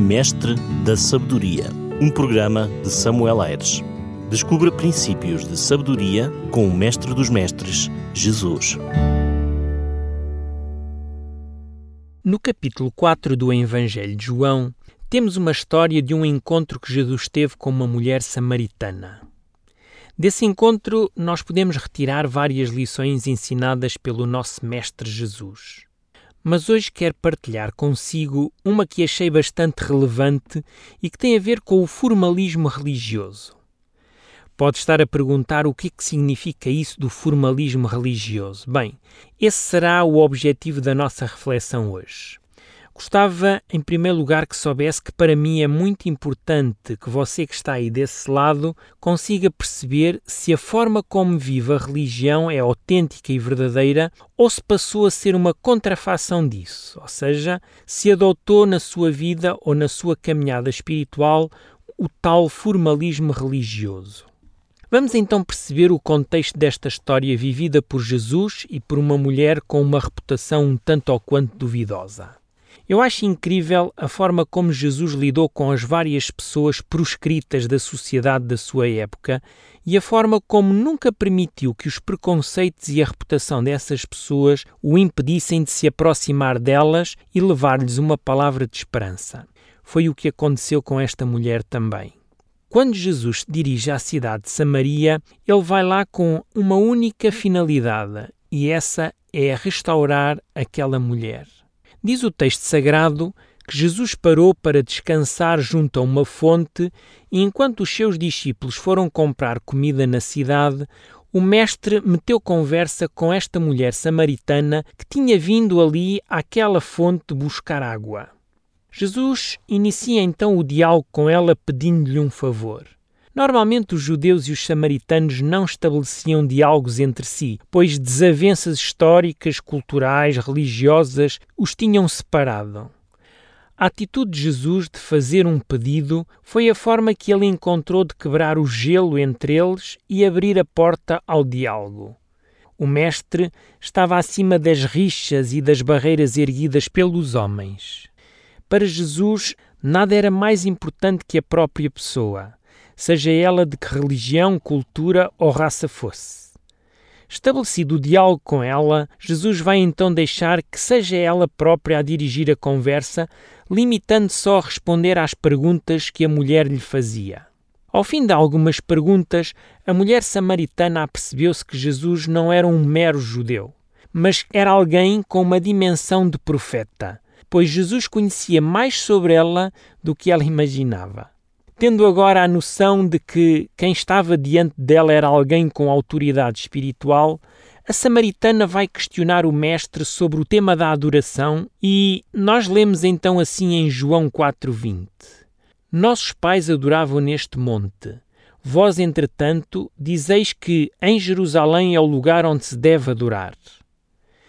Mestre da Sabedoria, um programa de Samuel Aires. Descubra princípios de sabedoria com o Mestre dos Mestres, Jesus. No capítulo 4 do Evangelho de João, temos uma história de um encontro que Jesus teve com uma mulher samaritana. Desse encontro, nós podemos retirar várias lições ensinadas pelo nosso Mestre Jesus. Mas hoje quero partilhar consigo uma que achei bastante relevante e que tem a ver com o formalismo religioso. Pode estar a perguntar o que, é que significa isso do formalismo religioso. Bem, esse será o objetivo da nossa reflexão hoje. Gostava, em primeiro lugar, que soubesse que para mim é muito importante que você que está aí desse lado consiga perceber se a forma como vive a religião é autêntica e verdadeira ou se passou a ser uma contrafação disso, ou seja, se adotou na sua vida ou na sua caminhada espiritual o tal formalismo religioso. Vamos então perceber o contexto desta história vivida por Jesus e por uma mulher com uma reputação um tanto ou quanto duvidosa. Eu acho incrível a forma como Jesus lidou com as várias pessoas proscritas da sociedade da sua época e a forma como nunca permitiu que os preconceitos e a reputação dessas pessoas o impedissem de se aproximar delas e levar-lhes uma palavra de esperança. Foi o que aconteceu com esta mulher também. Quando Jesus se dirige à cidade de Samaria, ele vai lá com uma única finalidade, e essa é restaurar aquela mulher. Diz o texto sagrado que Jesus parou para descansar junto a uma fonte e, enquanto os seus discípulos foram comprar comida na cidade, o Mestre meteu conversa com esta mulher samaritana que tinha vindo ali àquela fonte buscar água. Jesus inicia então o diálogo com ela pedindo-lhe um favor. Normalmente os judeus e os samaritanos não estabeleciam diálogos entre si, pois desavenças históricas, culturais, religiosas os tinham separado. A atitude de Jesus de fazer um pedido foi a forma que ele encontrou de quebrar o gelo entre eles e abrir a porta ao diálogo. O Mestre estava acima das rixas e das barreiras erguidas pelos homens. Para Jesus, nada era mais importante que a própria pessoa seja ela de que religião, cultura ou raça fosse. Estabelecido o diálogo com ela, Jesus vai então deixar que seja ela própria a dirigir a conversa, limitando só a responder às perguntas que a mulher lhe fazia. Ao fim de algumas perguntas, a mulher samaritana apercebeu-se que Jesus não era um mero judeu, mas era alguém com uma dimensão de profeta, pois Jesus conhecia mais sobre ela do que ela imaginava. Tendo agora a noção de que quem estava diante dela era alguém com autoridade espiritual, a samaritana vai questionar o Mestre sobre o tema da adoração e nós lemos então assim em João 4,20: Nossos pais adoravam neste monte. Vós, entretanto, dizeis que em Jerusalém é o lugar onde se deve adorar.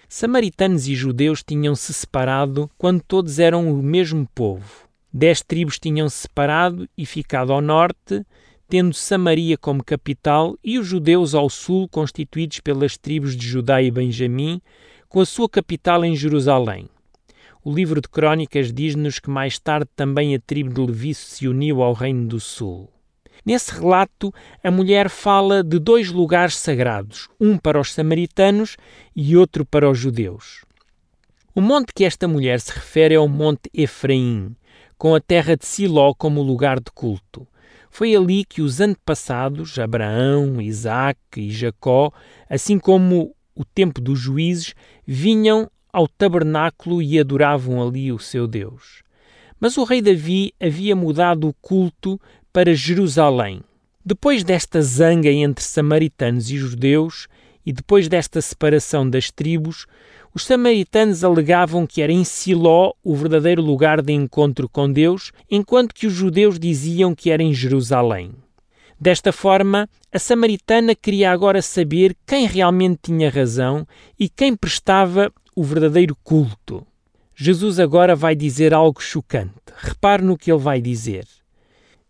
Samaritanos e judeus tinham se separado quando todos eram o mesmo povo. Dez tribos tinham-se separado e ficado ao norte, tendo Samaria como capital e os judeus ao sul, constituídos pelas tribos de Judá e Benjamim, com a sua capital em Jerusalém. O livro de Crônicas diz-nos que mais tarde também a tribo de Levi se uniu ao Reino do Sul. Nesse relato, a mulher fala de dois lugares sagrados, um para os samaritanos e outro para os judeus. O monte que esta mulher se refere é o Monte Efraim, com a terra de Siló como lugar de culto. Foi ali que os antepassados, Abraão, Isaac e Jacó, assim como o tempo dos juízes, vinham ao tabernáculo e adoravam ali o seu Deus. Mas o rei Davi havia mudado o culto para Jerusalém. Depois desta zanga entre samaritanos e judeus, e depois desta separação das tribos, os samaritanos alegavam que era em Siló o verdadeiro lugar de encontro com Deus, enquanto que os judeus diziam que era em Jerusalém. Desta forma, a samaritana queria agora saber quem realmente tinha razão e quem prestava o verdadeiro culto. Jesus agora vai dizer algo chocante. Repare no que ele vai dizer.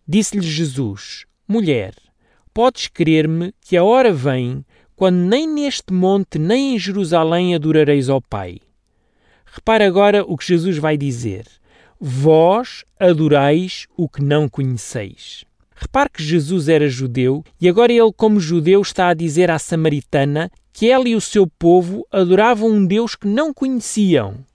Disse-lhe Jesus: Mulher, podes crer-me que a hora vem quando nem neste monte nem em Jerusalém adorareis ao Pai. Repare agora o que Jesus vai dizer. Vós adorais o que não conheceis. Repare que Jesus era judeu e agora ele, como judeu, está a dizer à samaritana que ela e o seu povo adoravam um Deus que não conheciam.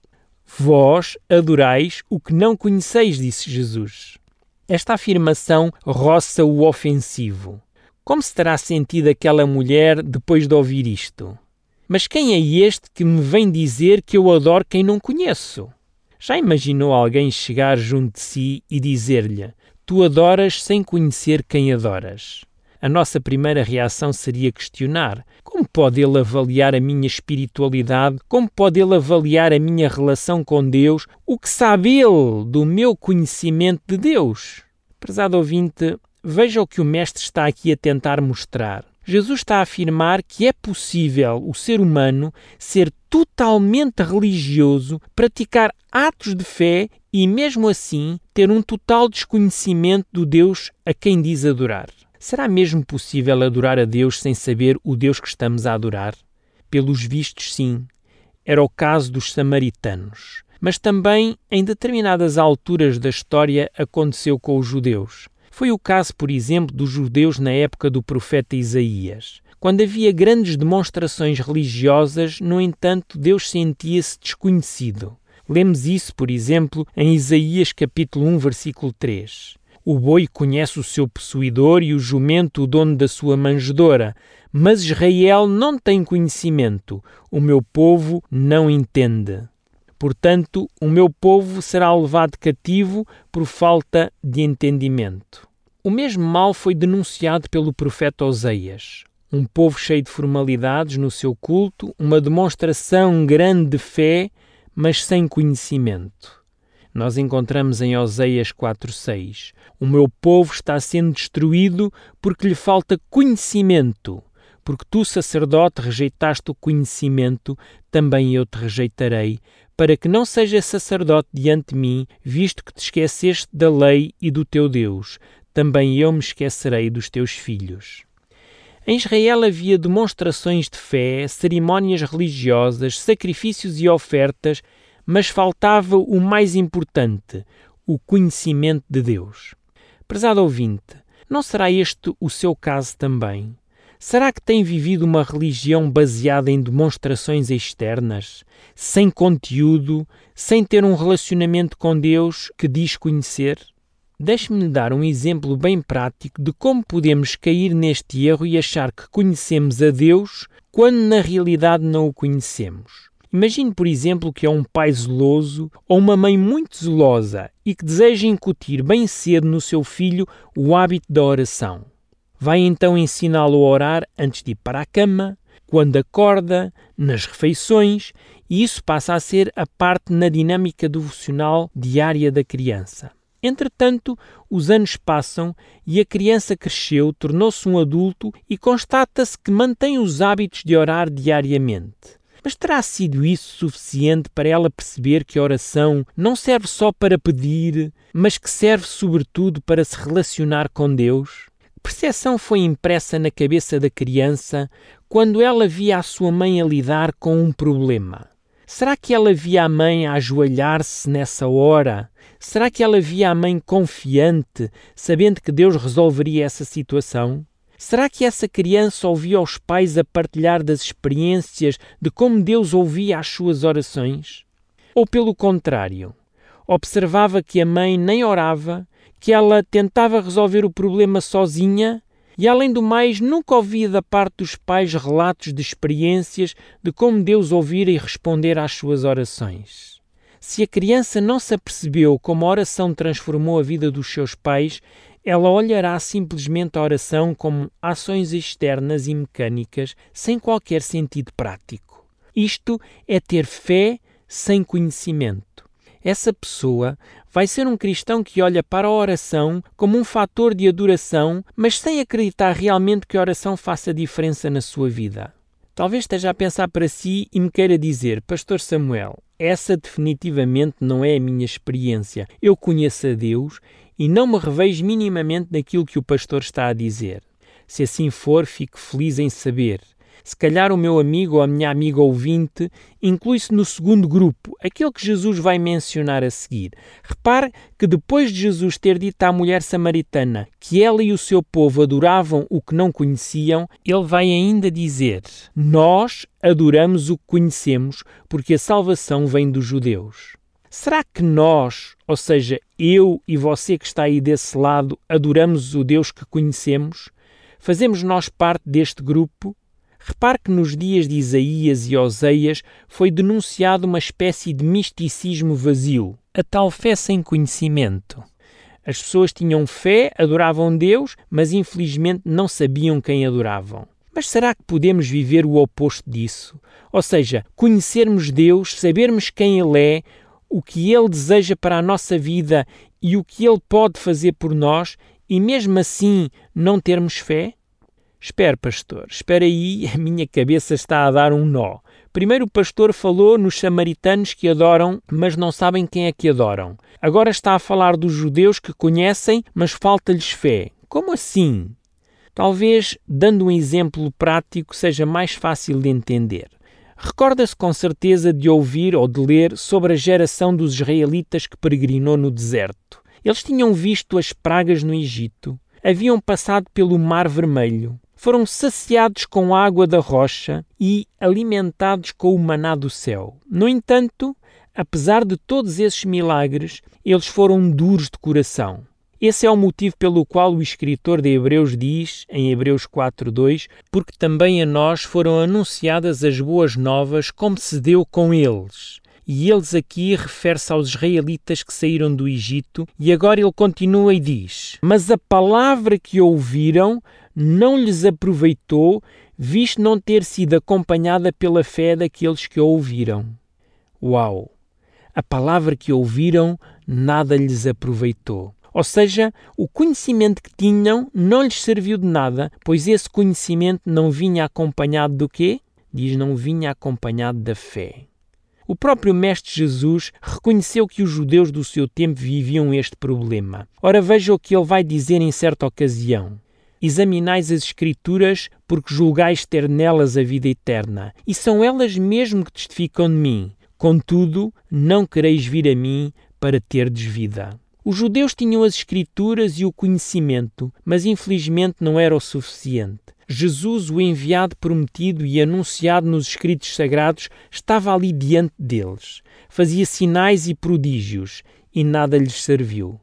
Vós adorais o que não conheceis, disse Jesus. Esta afirmação roça o ofensivo. Como se terá sentido aquela mulher depois de ouvir isto? Mas quem é este que me vem dizer que eu adoro quem não conheço? Já imaginou alguém chegar junto de si e dizer-lhe: Tu adoras sem conhecer quem adoras? A nossa primeira reação seria questionar: como pode ele avaliar a minha espiritualidade? Como pode ele avaliar a minha relação com Deus? O que sabe ele do meu conhecimento de Deus? Prezado ouvinte, veja o que o Mestre está aqui a tentar mostrar. Jesus está a afirmar que é possível o ser humano ser totalmente religioso, praticar atos de fé e, mesmo assim, ter um total desconhecimento do Deus a quem diz adorar. Será mesmo possível adorar a Deus sem saber o Deus que estamos a adorar? Pelos vistos, sim. Era o caso dos samaritanos. Mas também, em determinadas alturas da história, aconteceu com os judeus. Foi o caso, por exemplo, dos judeus na época do profeta Isaías. Quando havia grandes demonstrações religiosas, no entanto, Deus sentia-se desconhecido. Lemos isso, por exemplo, em Isaías capítulo 1, versículo 3. O boi conhece o seu possuidor e o jumento o dono da sua manjedora, mas Israel não tem conhecimento, o meu povo não entende. Portanto, o meu povo será levado cativo por falta de entendimento. O mesmo mal foi denunciado pelo profeta Oseias. Um povo cheio de formalidades no seu culto, uma demonstração grande de fé, mas sem conhecimento nós encontramos em Oseias 4:6. O meu povo está sendo destruído porque lhe falta conhecimento. Porque tu, sacerdote, rejeitaste o conhecimento, também eu te rejeitarei, para que não sejas sacerdote diante de mim, visto que te esqueceste da lei e do teu Deus. Também eu me esquecerei dos teus filhos. Em Israel havia demonstrações de fé, cerimónias religiosas, sacrifícios e ofertas mas faltava o mais importante, o conhecimento de Deus. Prezado ouvinte, não será este o seu caso também? Será que tem vivido uma religião baseada em demonstrações externas, sem conteúdo, sem ter um relacionamento com Deus que diz conhecer? Deixe-me dar um exemplo bem prático de como podemos cair neste erro e achar que conhecemos a Deus quando na realidade não o conhecemos. Imagine, por exemplo, que é um pai zeloso ou uma mãe muito zelosa e que deseja incutir bem cedo no seu filho o hábito da oração. Vai então ensiná-lo a orar antes de ir para a cama, quando acorda, nas refeições, e isso passa a ser a parte na dinâmica devocional diária da criança. Entretanto, os anos passam e a criança cresceu, tornou-se um adulto e constata-se que mantém os hábitos de orar diariamente. Mas terá sido isso suficiente para ela perceber que a oração não serve só para pedir, mas que serve sobretudo para se relacionar com Deus? Que percepção foi impressa na cabeça da criança quando ela via a sua mãe a lidar com um problema? Será que ela via a mãe ajoelhar-se nessa hora? Será que ela via a mãe confiante, sabendo que Deus resolveria essa situação? Será que essa criança ouvia os pais a partilhar das experiências de como Deus ouvia as suas orações? Ou pelo contrário, observava que a mãe nem orava, que ela tentava resolver o problema sozinha e, além do mais, nunca ouvia da parte dos pais relatos de experiências de como Deus ouvira e responder às suas orações. Se a criança não se apercebeu como a oração transformou a vida dos seus pais, ela olhará simplesmente a oração como ações externas e mecânicas sem qualquer sentido prático. Isto é ter fé sem conhecimento. Essa pessoa vai ser um cristão que olha para a oração como um fator de adoração, mas sem acreditar realmente que a oração faça diferença na sua vida. Talvez esteja a pensar para si e me queira dizer, Pastor Samuel, essa definitivamente não é a minha experiência. Eu conheço a Deus e não me revejo minimamente naquilo que o pastor está a dizer. Se assim for, fico feliz em saber. Se calhar o meu amigo ou a minha amiga ouvinte inclui-se no segundo grupo, aquele que Jesus vai mencionar a seguir. Repare que depois de Jesus ter dito à mulher samaritana que ela e o seu povo adoravam o que não conheciam, ele vai ainda dizer: Nós adoramos o que conhecemos, porque a salvação vem dos judeus. Será que nós, ou seja, eu e você que está aí desse lado, adoramos o Deus que conhecemos? Fazemos nós parte deste grupo? Repare que nos dias de Isaías e Oseias foi denunciado uma espécie de misticismo vazio, a tal fé sem conhecimento. As pessoas tinham fé, adoravam Deus, mas infelizmente não sabiam quem adoravam. Mas será que podemos viver o oposto disso? Ou seja, conhecermos Deus, sabermos quem Ele é, o que Ele deseja para a nossa vida e o que Ele pode fazer por nós e mesmo assim não termos fé? Espera, pastor, espera aí, a minha cabeça está a dar um nó. Primeiro o pastor falou nos samaritanos que adoram, mas não sabem quem é que adoram. Agora está a falar dos judeus que conhecem, mas falta-lhes fé. Como assim? Talvez, dando um exemplo prático, seja mais fácil de entender. Recorda-se com certeza de ouvir ou de ler sobre a geração dos israelitas que peregrinou no deserto. Eles tinham visto as pragas no Egito, haviam passado pelo Mar Vermelho, foram saciados com água da rocha e alimentados com o maná do céu. No entanto, apesar de todos esses milagres, eles foram duros de coração. Esse é o motivo pelo qual o escritor de Hebreus diz, em Hebreus 4:2, porque também a nós foram anunciadas as boas novas, como se deu com eles. E eles aqui refere-se aos israelitas que saíram do Egito, e agora ele continua e diz: Mas a palavra que ouviram não lhes aproveitou, visto não ter sido acompanhada pela fé daqueles que a ouviram. Uau! A palavra que ouviram nada lhes aproveitou. Ou seja, o conhecimento que tinham não lhes serviu de nada, pois esse conhecimento não vinha acompanhado do quê? Diz não vinha acompanhado da fé. O próprio Mestre Jesus reconheceu que os judeus do seu tempo viviam este problema. Ora, veja o que ele vai dizer em certa ocasião. Examinais as Escrituras, porque julgais ter nelas a vida eterna, e são elas mesmo que testificam de mim. Contudo, não quereis vir a mim para terdes vida. Os judeus tinham as Escrituras e o conhecimento, mas infelizmente não era o suficiente. Jesus, o enviado prometido e anunciado nos escritos sagrados, estava ali diante deles. Fazia sinais e prodígios e nada lhes serviu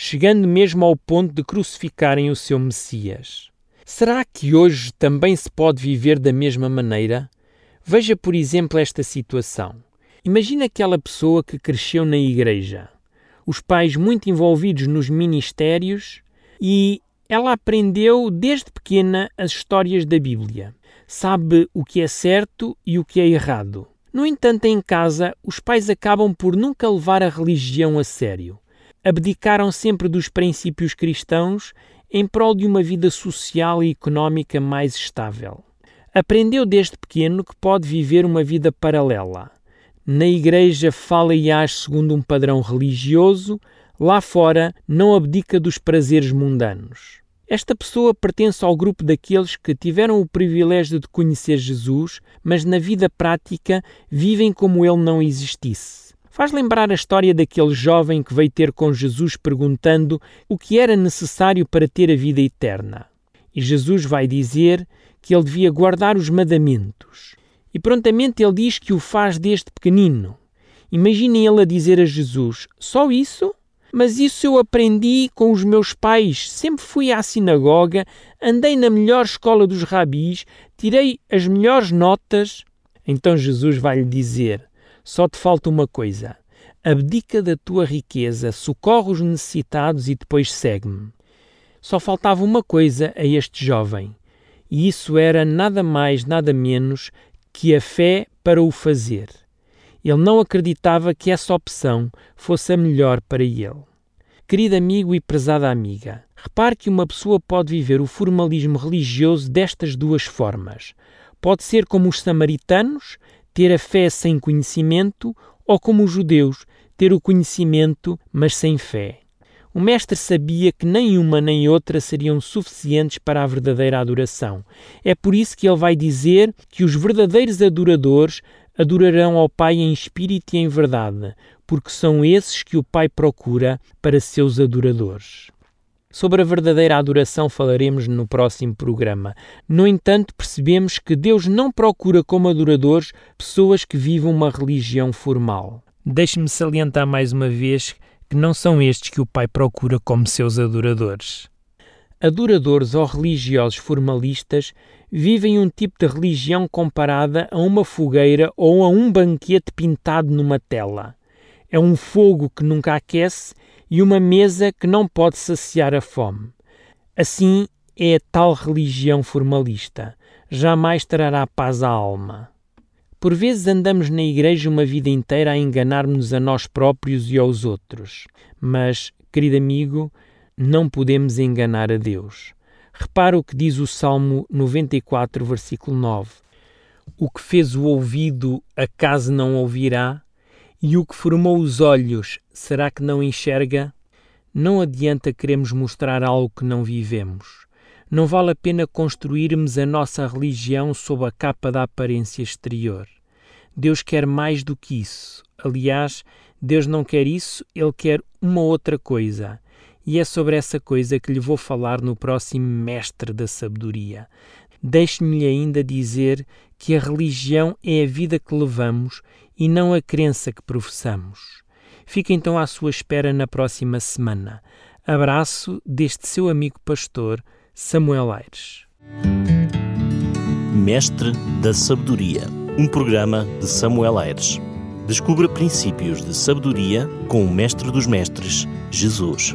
chegando mesmo ao ponto de crucificarem o seu Messias. Será que hoje também se pode viver da mesma maneira? Veja, por exemplo, esta situação. Imagina aquela pessoa que cresceu na igreja, os pais muito envolvidos nos ministérios e ela aprendeu desde pequena as histórias da Bíblia. Sabe o que é certo e o que é errado. No entanto, em casa, os pais acabam por nunca levar a religião a sério abdicaram sempre dos princípios cristãos em prol de uma vida social e económica mais estável. Aprendeu desde pequeno que pode viver uma vida paralela. Na igreja fala e age segundo um padrão religioso, lá fora não abdica dos prazeres mundanos. Esta pessoa pertence ao grupo daqueles que tiveram o privilégio de conhecer Jesus, mas na vida prática vivem como ele não existisse faz lembrar a história daquele jovem que veio ter com Jesus perguntando o que era necessário para ter a vida eterna. E Jesus vai dizer que ele devia guardar os mandamentos. E prontamente ele diz que o faz desde pequenino. Imaginem ele a dizer a Jesus: Só isso? Mas isso eu aprendi com os meus pais. Sempre fui à sinagoga, andei na melhor escola dos rabis, tirei as melhores notas. Então Jesus vai lhe dizer: só te falta uma coisa. Abdica da tua riqueza, socorre os necessitados e depois segue-me. Só faltava uma coisa a este jovem, e isso era nada mais, nada menos que a fé para o fazer. Ele não acreditava que essa opção fosse a melhor para ele. Querido amigo e prezada amiga, repare que uma pessoa pode viver o formalismo religioso destas duas formas. Pode ser como os samaritanos, ter a fé sem conhecimento, ou como os judeus, ter o conhecimento, mas sem fé. O mestre sabia que nem uma nem outra seriam suficientes para a verdadeira adoração. É por isso que ele vai dizer que os verdadeiros adoradores adorarão ao Pai em espírito e em verdade, porque são esses que o Pai procura para seus adoradores. Sobre a verdadeira adoração falaremos no próximo programa. No entanto, percebemos que Deus não procura como adoradores pessoas que vivam uma religião formal. Deixe-me salientar mais uma vez que não são estes que o Pai procura como seus adoradores. Adoradores ou religiosos formalistas vivem um tipo de religião comparada a uma fogueira ou a um banquete pintado numa tela. É um fogo que nunca aquece e uma mesa que não pode saciar a fome. Assim é a tal religião formalista. Jamais trará paz à alma. Por vezes andamos na igreja uma vida inteira a enganar-nos a nós próprios e aos outros. Mas, querido amigo, não podemos enganar a Deus. Repara o que diz o Salmo 94, versículo 9. O que fez o ouvido, acaso não ouvirá? E o que formou os olhos, será que não enxerga? Não adianta queremos mostrar algo que não vivemos. Não vale a pena construirmos a nossa religião sob a capa da aparência exterior. Deus quer mais do que isso. Aliás, Deus não quer isso, Ele quer uma outra coisa. E é sobre essa coisa que lhe vou falar no próximo Mestre da Sabedoria. Deixe-me ainda dizer que a religião é a vida que levamos e não a crença que professamos. Fique então à sua espera na próxima semana. Abraço deste seu amigo pastor, Samuel Aires. Mestre da Sabedoria, um programa de Samuel Aires. Descubra princípios de sabedoria com o Mestre dos Mestres, Jesus.